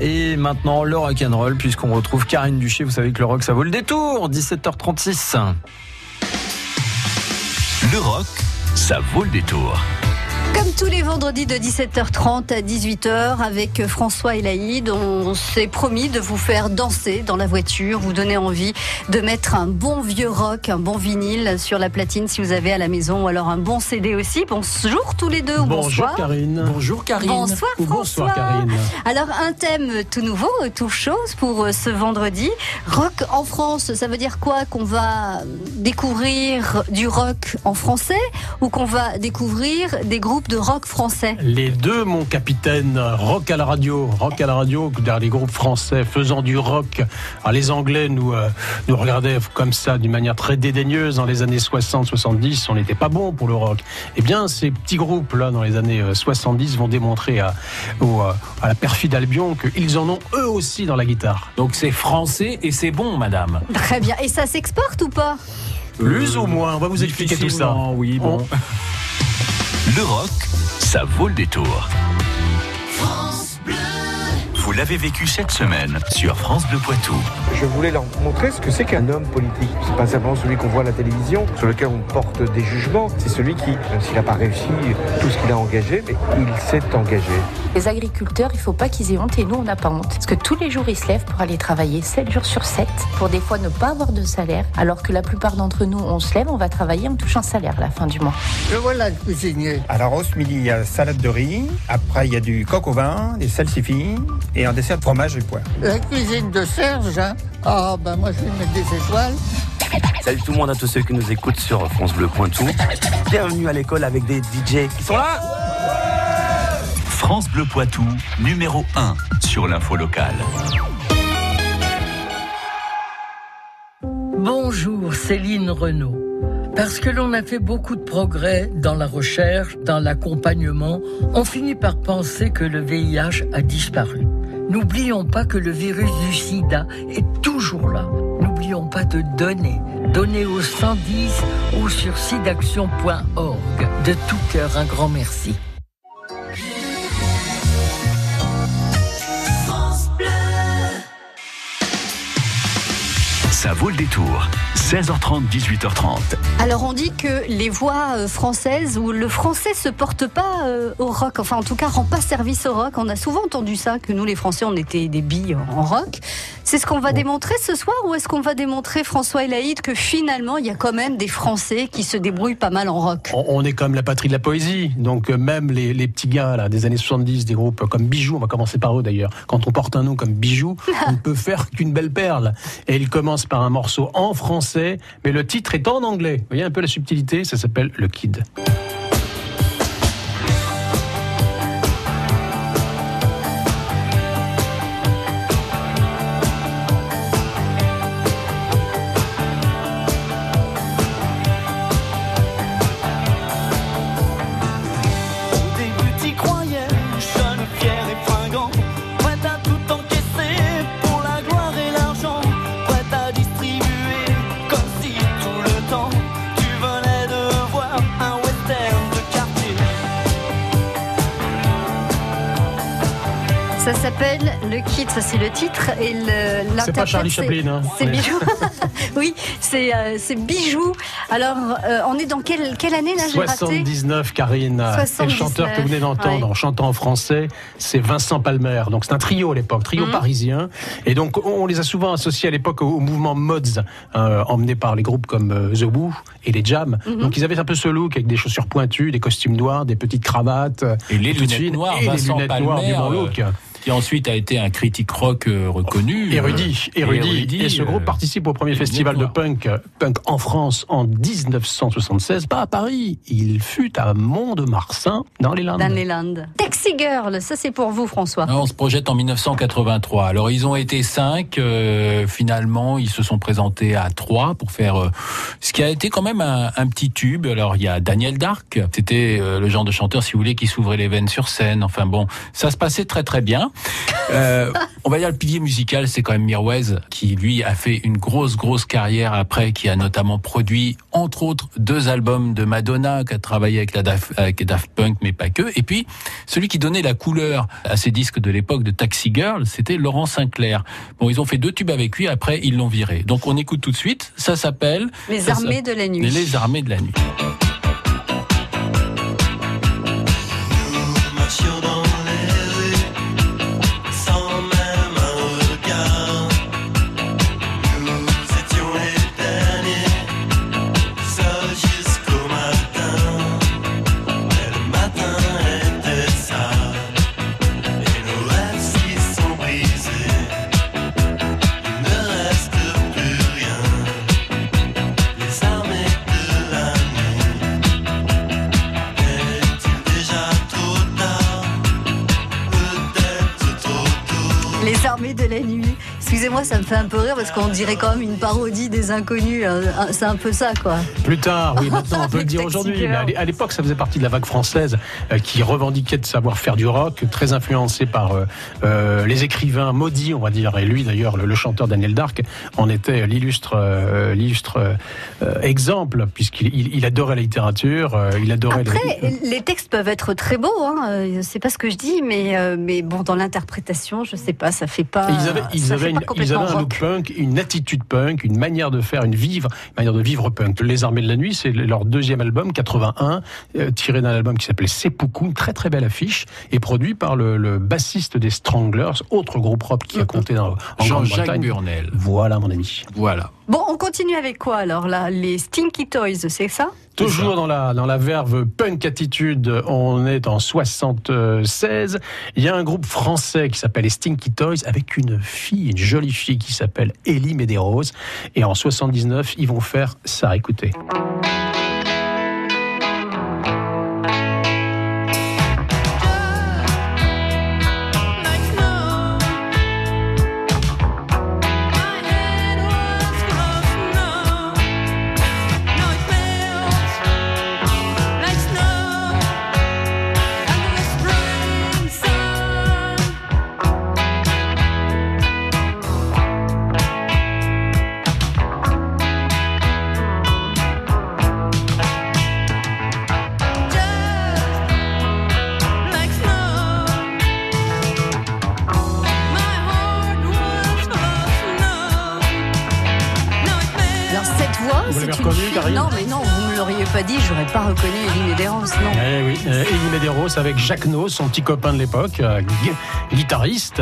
Et maintenant, le rock'n'roll, puisqu'on retrouve Karine Duché. Vous savez que le rock, ça vaut le détour. 17h36. Le rock, ça vaut le détour. Comme tous les vendredis de 17h30 à 18h avec François et Laïd, on s'est promis de vous faire danser dans la voiture, vous donner envie de mettre un bon vieux rock, un bon vinyle sur la platine si vous avez à la maison ou alors un bon CD aussi. Bonjour tous les deux. Bonjour bonsoir. Karine. Bonjour Karine. Bonsoir François. bonsoir Karine. Alors un thème tout nouveau, tout chose pour euh, ce vendredi. Rock en France, ça veut dire quoi Qu'on va découvrir du rock en français ou qu'on va découvrir des groupes de rock français Les deux, mon capitaine, rock à la radio, rock à la radio, derrière les groupes français faisant du rock. Alors, les Anglais nous, euh, nous regardaient comme ça d'une manière très dédaigneuse dans les années 60-70, on n'était pas bon pour le rock. Eh bien, ces petits groupes-là, dans les années euh, 70, vont démontrer à, au, euh, à la perfide Albion qu'ils en ont eux aussi dans la guitare. Donc c'est français et c'est bon, madame. Très bien. Et ça s'exporte ou pas? Plus ou moins, on va vous expliquer tout ça. Oui, bon. Le rock, ça vaut le détour. Vous l'avez vécu cette semaine sur France Bleu Poitou. Je voulais leur montrer ce que c'est qu'un homme politique. C'est pas simplement celui qu'on voit à la télévision, sur lequel on porte des jugements. C'est celui qui, même s'il n'a pas réussi tout ce qu'il a engagé, mais il s'est engagé. Les agriculteurs, il faut pas qu'ils aient honte et nous, on n'a pas honte. Parce que tous les jours, ils se lèvent pour aller travailler 7 jours sur 7, pour des fois ne pas avoir de salaire, alors que la plupart d'entre nous, on se lève, on va travailler, on touche un salaire à la fin du mois. Le voilà cuisinier. Alors au midi, il y a salade de riz. Après, il y a du coq au vin, des salsifis et un dessert de fromage et poire. La cuisine de Serge, hein. Ah, ben moi je vais mettre des étoiles. Salut tout le monde à tous ceux qui nous écoutent sur France Bleu Pointou. Bienvenue à l'école avec des DJ qui sont là. France Bleu Poitou, numéro 1 sur l'info locale. Bonjour, Céline Renaud. Parce que l'on a fait beaucoup de progrès dans la recherche, dans l'accompagnement, on finit par penser que le VIH a disparu. N'oublions pas que le virus du sida est toujours là. N'oublions pas de donner. Donner au 110 ou sur sidaction.org. De tout cœur, un grand merci. Ça vaut le détour. 16h30, 18h30. Alors on dit que les voix euh, françaises ou le français se porte pas euh, au rock, enfin en tout cas rend pas service au rock. On a souvent entendu ça, que nous les Français on était des billes en rock. C'est ce qu'on va démontrer ce soir ou est-ce qu'on va démontrer François et Laïd que finalement il y a quand même des Français qui se débrouillent pas mal en rock? On, est comme la patrie de la poésie, donc euh, même les, les petits gars là, des années 70, des groupes comme Bijoux, on va commencer par eux d'ailleurs, quand on porte un nom comme Bijoux, on ne peut faire qu'une belle perle. Et il commence par un morceau en français, mais le titre est en anglais. Vous voyez un peu la subtilité, ça s'appelle Le Kid. Ça c'est le titre et le- l'interprète. C'est pas Charlie Chaplin, hein. C'est Ouais. Bijou. oui, c'est euh, c'est Bijou. Alors, euh, on est dans quelle, quelle année là j'ai raté? 79, Karine. Et le 79, chanteur que vous venez d'entendre ouais. en chantant en français, c'est Vincent Palmer. Donc c'est un trio à l'époque, trio Mhm. parisien. Et donc on, on les a souvent associés à l'époque au, au mouvement Mods, euh, emmené par les groupes comme euh, The Who et les Jam. Mhm. Donc ils avaient un peu ce look avec des chaussures pointues, des costumes noirs, des petites cravates. Et les lunettes noires, et les Vincent lunettes noires du Palmer, bon euh, look. Qui ensuite a été un critique rock euh, reconnu. Érudit, euh, érudit. Et ce groupe euh, participe au premier festival de punk, punk en France en 1976, pas à Paris. Il fut à Mont-de-Marsan, dans les Landes. Dans les Landes. Taxi Girl, ça c'est pour vous François. On se projette en 1983. Alors ils ont été cinq. euh, finalement, ils se sont présentés à trois pour faire euh, ce qui a été quand même un, un petit tube. Alors il y a Daniel Dark. C'était euh, le genre de chanteur, si vous voulez, qui s'ouvrait les veines sur scène. Enfin bon, ça se passait très très bien. Euh, on va dire le pilier musical, c'est quand même Mirwais, qui lui a fait une grosse, grosse carrière après, qui a notamment produit, entre autres, deux albums de Madonna, qui a travaillé avec, la Daft, avec Daft Punk, mais pas que. Et puis, celui qui donnait la couleur à ces disques de l'époque de Taxi Girl, c'était Laurent Sinclair. Bon, ils ont fait deux tubes avec lui, après, ils l'ont viré. Donc, on écoute tout de suite. Ça s'appelle... Les ça armées de la nuit. Les armées de la nuit. Fait un peu rire parce qu'on dirait quand même une parodie des inconnus. hein. C'est un peu ça, quoi. Plus tard, oui, maintenant on peut le dire aujourd'hui. Mais à l'é- à l'époque, ça faisait partie de la vague française euh, qui revendiquait de savoir faire du rock, très influencé par euh, euh, les écrivains maudits, on va dire. Et lui, d'ailleurs, le, le chanteur Daniel Dark en était l'illustre, euh, l'illustre euh, exemple, puisqu'il il, il adorait la littérature, euh, il adorait les- Après, les textes peuvent être très beaux. Hein. euh, C'est pas ce que je dis, mais euh, mais bon, dans l'interprétation, je sais pas, ça fait pas. Ils avaient, ils une- pas ils complètement avaient un punk, une attitude punk, une manière de faire, une vivre, une manière de vivre punk. Les Armées de la Nuit, c'est leur deuxième album, 81, euh, tiré d'un album qui s'appelait Seppuku, une très très belle affiche, et produit par le, le bassiste des Stranglers, autre groupe rock qui a compté dans, en Jean-Jacques. Burnel. Voilà, mon ami. Voilà. Bon, on continue avec quoi alors là Les Stinky Toys, c'est ça? Toujours dans la, dans la verve punk attitude, on est en 76. Il y a un groupe français qui s'appelle les Stinky Toys avec une fille, une jolie fille qui s'appelle Ellie Medeiros. Et en 79, ils vont faire ça. Écoutez. C'est une Non, mais non, l'auriez pas dit, j'aurais pas reconnu Elie Medeiros, non. Eh oui, euh, Elie Medeiros avec Jacques No, son petit copain de l'époque, euh, gui- guitariste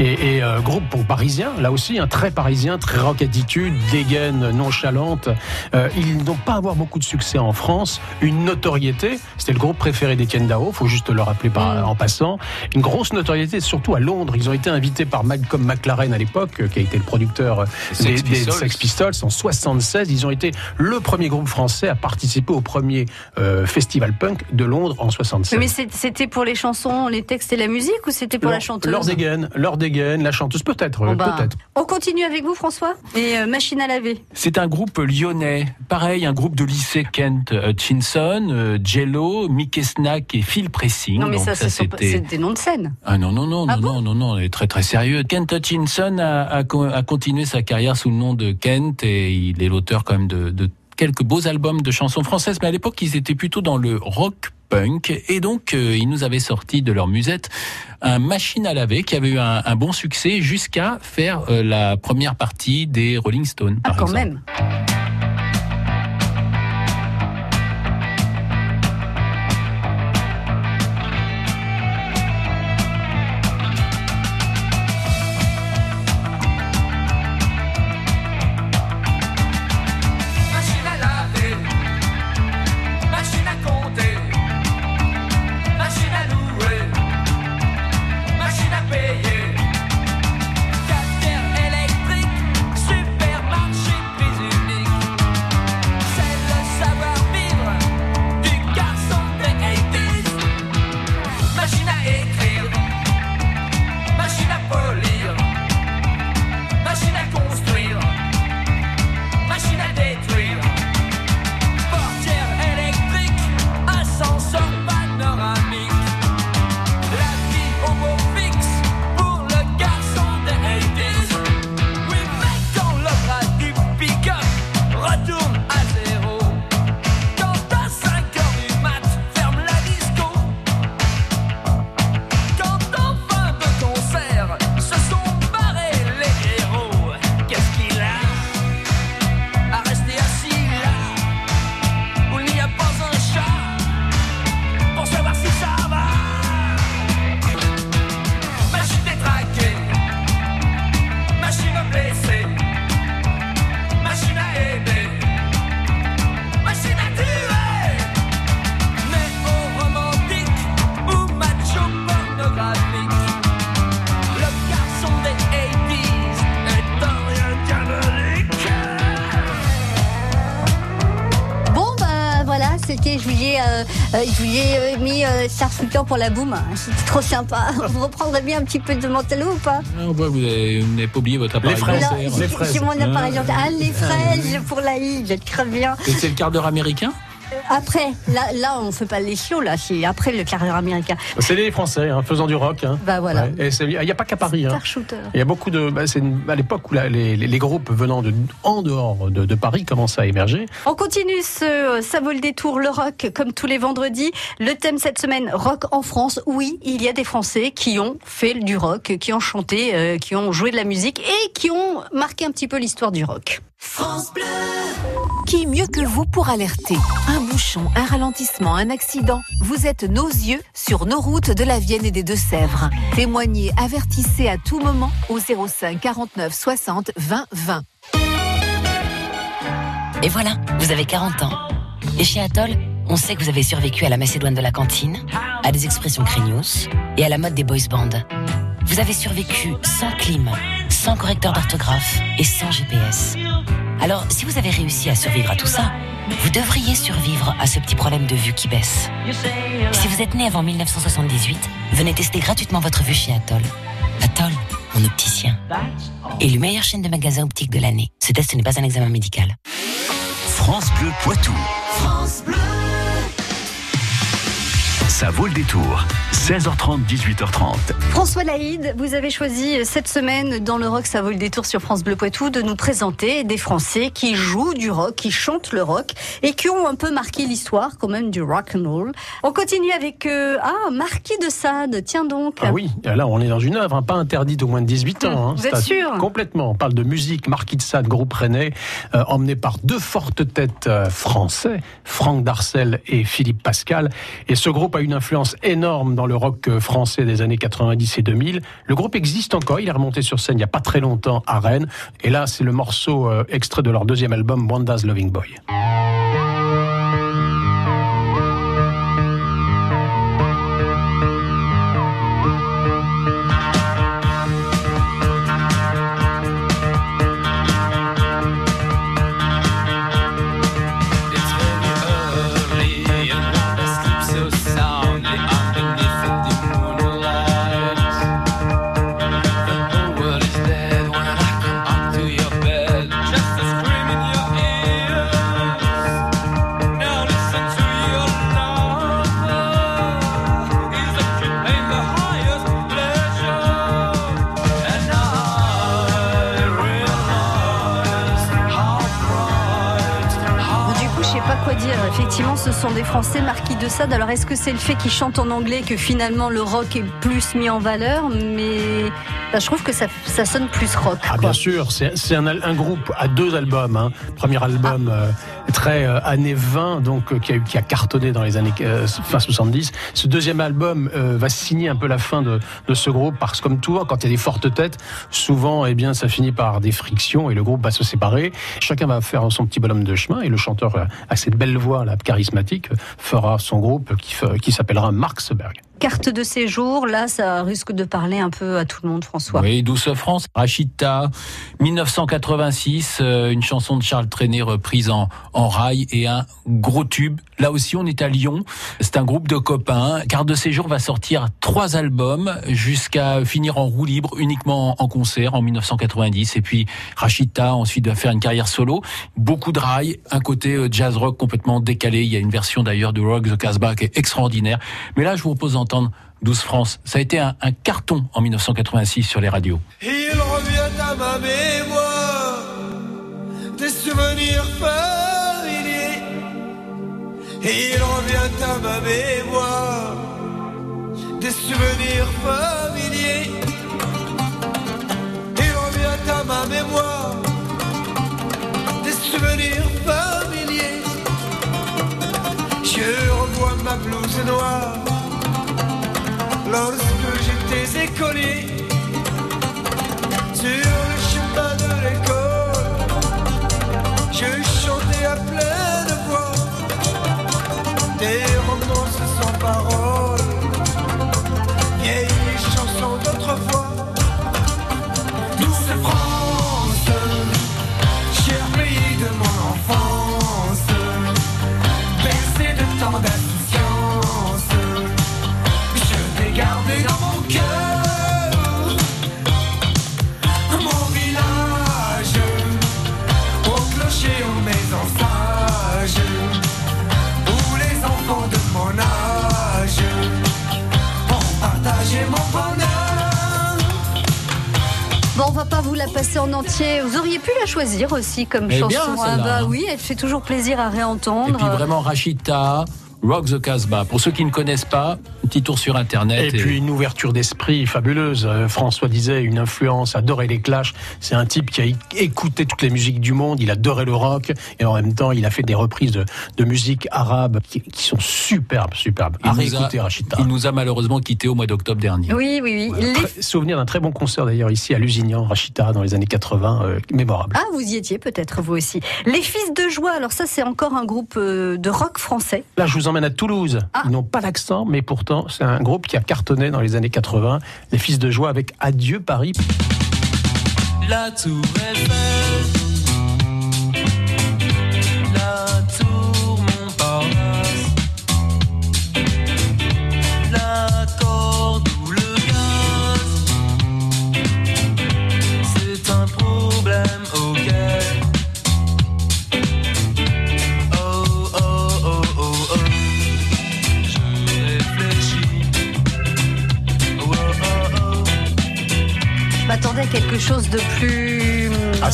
et, et, euh, groupe pour parisien, là aussi un très parisien, très rock attitude, dégaine nonchalante. Euh, ils n'ont pas avoir beaucoup de succès en France, une notoriété. C'était le groupe préféré d'Etienne Dao, faut juste le rappeler par, en passant. Une grosse notoriété, surtout à Londres. Ils ont été invités par Malcolm McLaren à l'époque, qui a été le producteur des, Sex des Pistols. Sex Pistols en 76. Ils ont été le premier groupe français à participer au premier euh, festival punk de Londres en 76. Mais c'était pour les chansons, les textes et la musique ou c'était pour la chanteuse Leur dégaine, leur dégaine, la chanteuse peut-être, Bon, bah, peut-être. On continue avec vous, François Et euh, machine à laver. C'est un groupe lyonnais. Pareil, un groupe de lycée Kent Hutchinson, euh, Jello, Mickey Snack et Phil Pressing. Non, mais Donc ça, pas- c'est des noms de scène. Ah non, non, non, Ah non, non, non, non, on est très très sérieux. Kent Hutchinson a, a co- a continué sa carrière sous le nom de Kent et il est l'auteur quand même de, de quelques beaux albums de chansons françaises, mais à l'époque ils étaient plutôt dans le rock punk et donc euh, ils nous avaient sorti de leur musette un machine à laver qui avait eu un, un bon succès jusqu'à faire euh, la première partie des Rolling Stones. Ah, par quand exemple. même. Euh, je vous ai euh, mis euh, pour la boum. C'était trop sympa. Vous reprendrez bien un petit peu de Mantello ou pas? Ah, ouais, vous avez- vous n'avez pas oublié votre appareil fraises. Non, j'ai- J'ai mon appareil Ah. dentaire. Ah, les fraises pour la île, très bien. Et c'est le quart d'heure américain? Après, là, là, on fait pas les chiots, là, c'est après le carrière américain. C'est les Français, hein, faisant du rock. hein. Bah voilà. Ouais. Et c'est- Il n'y a pas qu'à Paris. hein. Il y a beaucoup de. bah, c'est à l'époque où la- les, groupes venant de, en dehors de, de Paris commençaient à émerger. On continue ce Ça vaut le détour, le rock, comme tous les vendredis. Le thème cette semaine, rock en France. Oui, il y a des Français qui ont fait du rock, qui ont chanté, euh, qui ont joué de la musique et qui ont marqué un petit peu l'histoire du rock. France Bleu. Qui mieux que vous pour alerter Un bouchon, un ralentissement, un accident. Vous êtes nos yeux sur nos routes de la Vienne et des Deux-Sèvres. Témoignez, avertissez à tout moment au 05 49 60 20 20. Et voilà, vous avez 40 ans. Et chez Atoll, on sait que vous avez survécu à la Macédoine de la cantine, à des expressions craignos et à la mode des boys bands. Vous avez survécu sans clim, sans correcteur d'orthographe et sans GPS. Alors, si vous avez réussi à survivre à tout ça, vous devriez survivre à ce petit problème de vue qui baisse. Si vous êtes né avant 1978, venez tester gratuitement votre vue chez Atoll. Atoll, mon opticien. Élu meilleure chaîne de magasins optiques de l'année. Ce test n'est pas un examen médical. France Bleu Poitou. France Bleu. Ça vaut le détour. 16h30, 18h30. François Laïd, vous avez choisi cette semaine dans le rock, ça vaut le détour sur France Bleu Poitou, de nous présenter des Français qui jouent du rock, qui chantent le rock et qui ont un peu marqué l'histoire quand même du rock and roll. On continue avec euh, ah Marquis de Sade, tiens donc. Ah oui, là on est dans une œuvre, hein, pas interdite aux moins de 18 ans. hein. Vous êtes sûr? Complètement. On parle de musique, Marquis de Sade, groupe rennais, euh, emmené par deux fortes têtes euh, français, Franck Darcel et Philippe Pascal. Et ce groupe a une influence énorme dans le rock euh, français des années 90 et 2000. Le groupe existe encore, il est remonté sur scène il n'y a pas très longtemps à Rennes. Et là, c'est le morceau euh, extrait de leur deuxième album, Wanda's Loving Boy. Pas quoi dire. Effectivement, ce sont des Français Marquis de Sade. Alors, est-ce que c'est le fait qu'ils chantent en anglais que finalement le rock est plus mis en valeur? Mais bah, je trouve que ça, ça sonne plus rock. Ah bien sûr, c'est un, un groupe à deux albums. Hein. Premier album euh, très euh, années 20, donc euh, qui, a, qui a cartonné dans les années euh, fin 70. Ce deuxième album euh, va signer un peu la fin de, de ce groupe parce que comme tout, quand il y a des fortes têtes, souvent, eh bien, ça finit par des frictions et le groupe va se séparer. Chacun va faire son petit bonhomme de chemin et le chanteur euh, a cette belle voix là, charismatique, fera son groupe qui, qui s'appellera Marksberg. Carte de séjour, là, ça risque de parler un peu à tout le monde, François. Oui, Douce France, Rachita, 1986, euh, une chanson de Charles Trenet reprise en, en rail et un gros tube. Là aussi, on est à Lyon. C'est un groupe de copains. Carte de séjour va sortir trois albums jusqu'à finir en roue libre uniquement en concert en 1990. Et puis Rachita ensuite va faire une carrière solo. Beaucoup de rail, un côté euh, jazz rock complètement décalé. Il y a une version d'ailleurs de Rock the Casbah qui est extraordinaire. Mais là, je vous propose d'entendre Douce France. Ça a été un, carton en 1986 sur les radios. Il revient à ma mémoire des souvenirs. Il revient à ma mémoire des souvenirs familiers. Il revient à ma mémoire des souvenirs familiers. Je revois ma blouse noire lorsque choisir aussi comme est chanson. bien, ah bah oui, elle fait toujours plaisir à Et réentendre. puis vraiment Rachita, Rock the Casbah. Pour ceux qui ne connaissent pas, petit tour sur Internet. Et puis une ouverture d'esprit fabuleuse. Euh, François disait une influence, adorait les Clash. C'est un type qui a écouté toutes les musiques du monde, il adorait le rock et en même temps il a fait des reprises de, de musique arabe qui, qui sont superbes, superbes. il À nous a- réécouter Rachita. Il nous a malheureusement quittés au mois d'octobre dernier. Oui, oui, oui. Les- Souvenir d'un très bon concert d'ailleurs ici à Lusignan, Rachita, dans les années 80, euh, mémorable. Ah, vous y étiez peut-être vous aussi. Les Fils de Joie, alors ça c'est encore un groupe euh, de rock français. Là, je vous emmène à Toulouse. Ah. Ils n'ont pas l'accent, mais pourtant, c'est un groupe qui a cartonné dans les années 80. Les Fils de Joie avec Adieu Paris.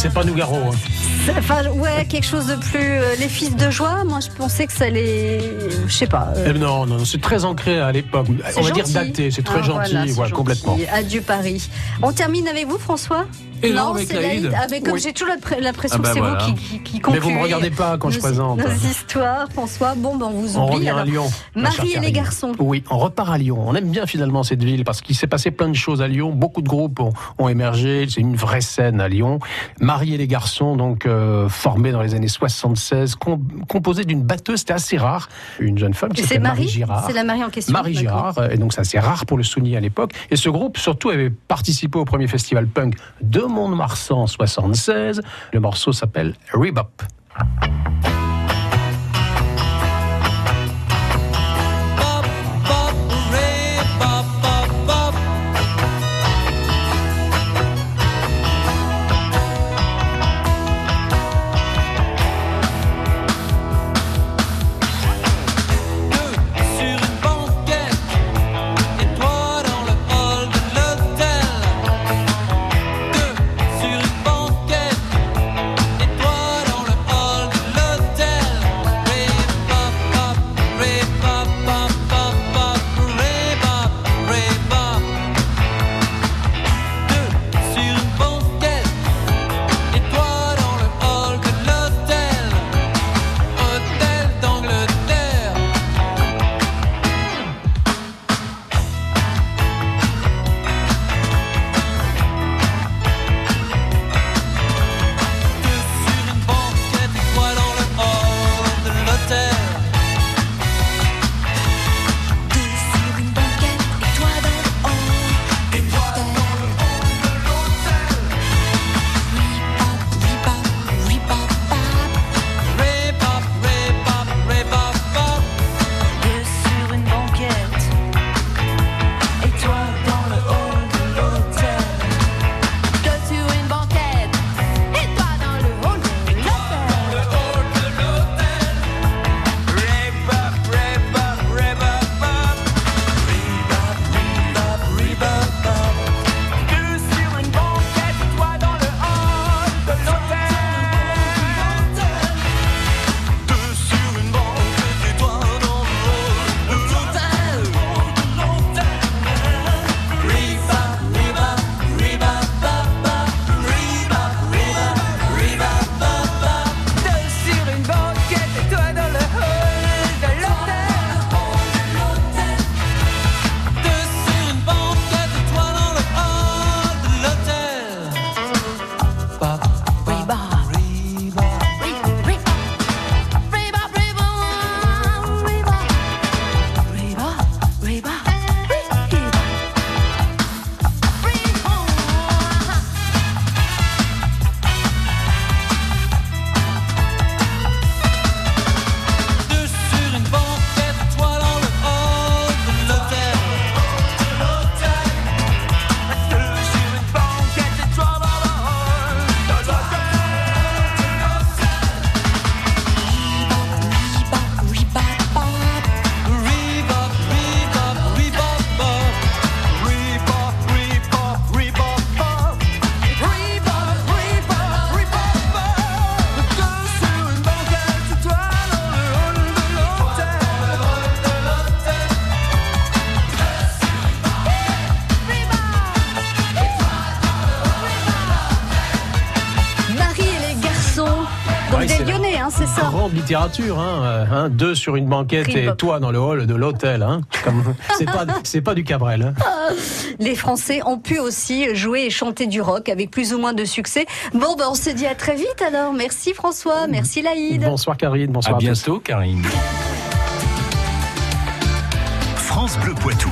C'est pas Nougaro. hein. Enfin, ouais, quelque chose de plus. euh, les Fils de Joie, moi je pensais que ça allait. Je sais pas. euh, Eh non, non, non, c'est très ancré à l'époque. On va dire daté, c'est très Ah, gentil, voilà, gentil. complètement. Adieu Paris. On termine avec vous, François Et non, avec c'est Laïd. Laïd. Mais comme Oui. j'ai toujours l'impr- l'impression Ah bah que c'est voilà. vous qui, qui, qui Mais vous me concluez regardez pas quand je nos- présente. Nos histoires, François. Bon, ben on vous On oublie. revient à. Lyon. Marie et les garçons. Oui, on repart à Lyon. On aime bien finalement cette ville parce qu'il s'est passé plein de choses à Lyon. Beaucoup de groupes ont, ont émergé. C'est une vraie scène à Lyon. Marie et les garçons, donc euh, formés dans les années 76, com- composés d'une batteuse, c'était assez rare. Une jeune femme qui s'appelle Marie Marie Girard. C'est la Marie en question. Marie. Girard, et donc c'est assez rare pour le souligner à l'époque. Et ce groupe, surtout, avait participé au premier festival punk de Mont-de-Marsan en 76. Le morceau s'appelle Rebop. Littérature, hein, euh, hein, deux sur une banquette et toi dans le hall de l'hôtel. Hein, c'est pas, c'est pas du Cabrel. Hein. Les Français ont pu aussi jouer et chanter du rock avec plus ou moins de succès. Bon, ben on se dit à très vite alors. Merci François, merci Laïd. Bonsoir Karine, bonsoir À à tous. bientôt, Karine. France Bleu Poitou.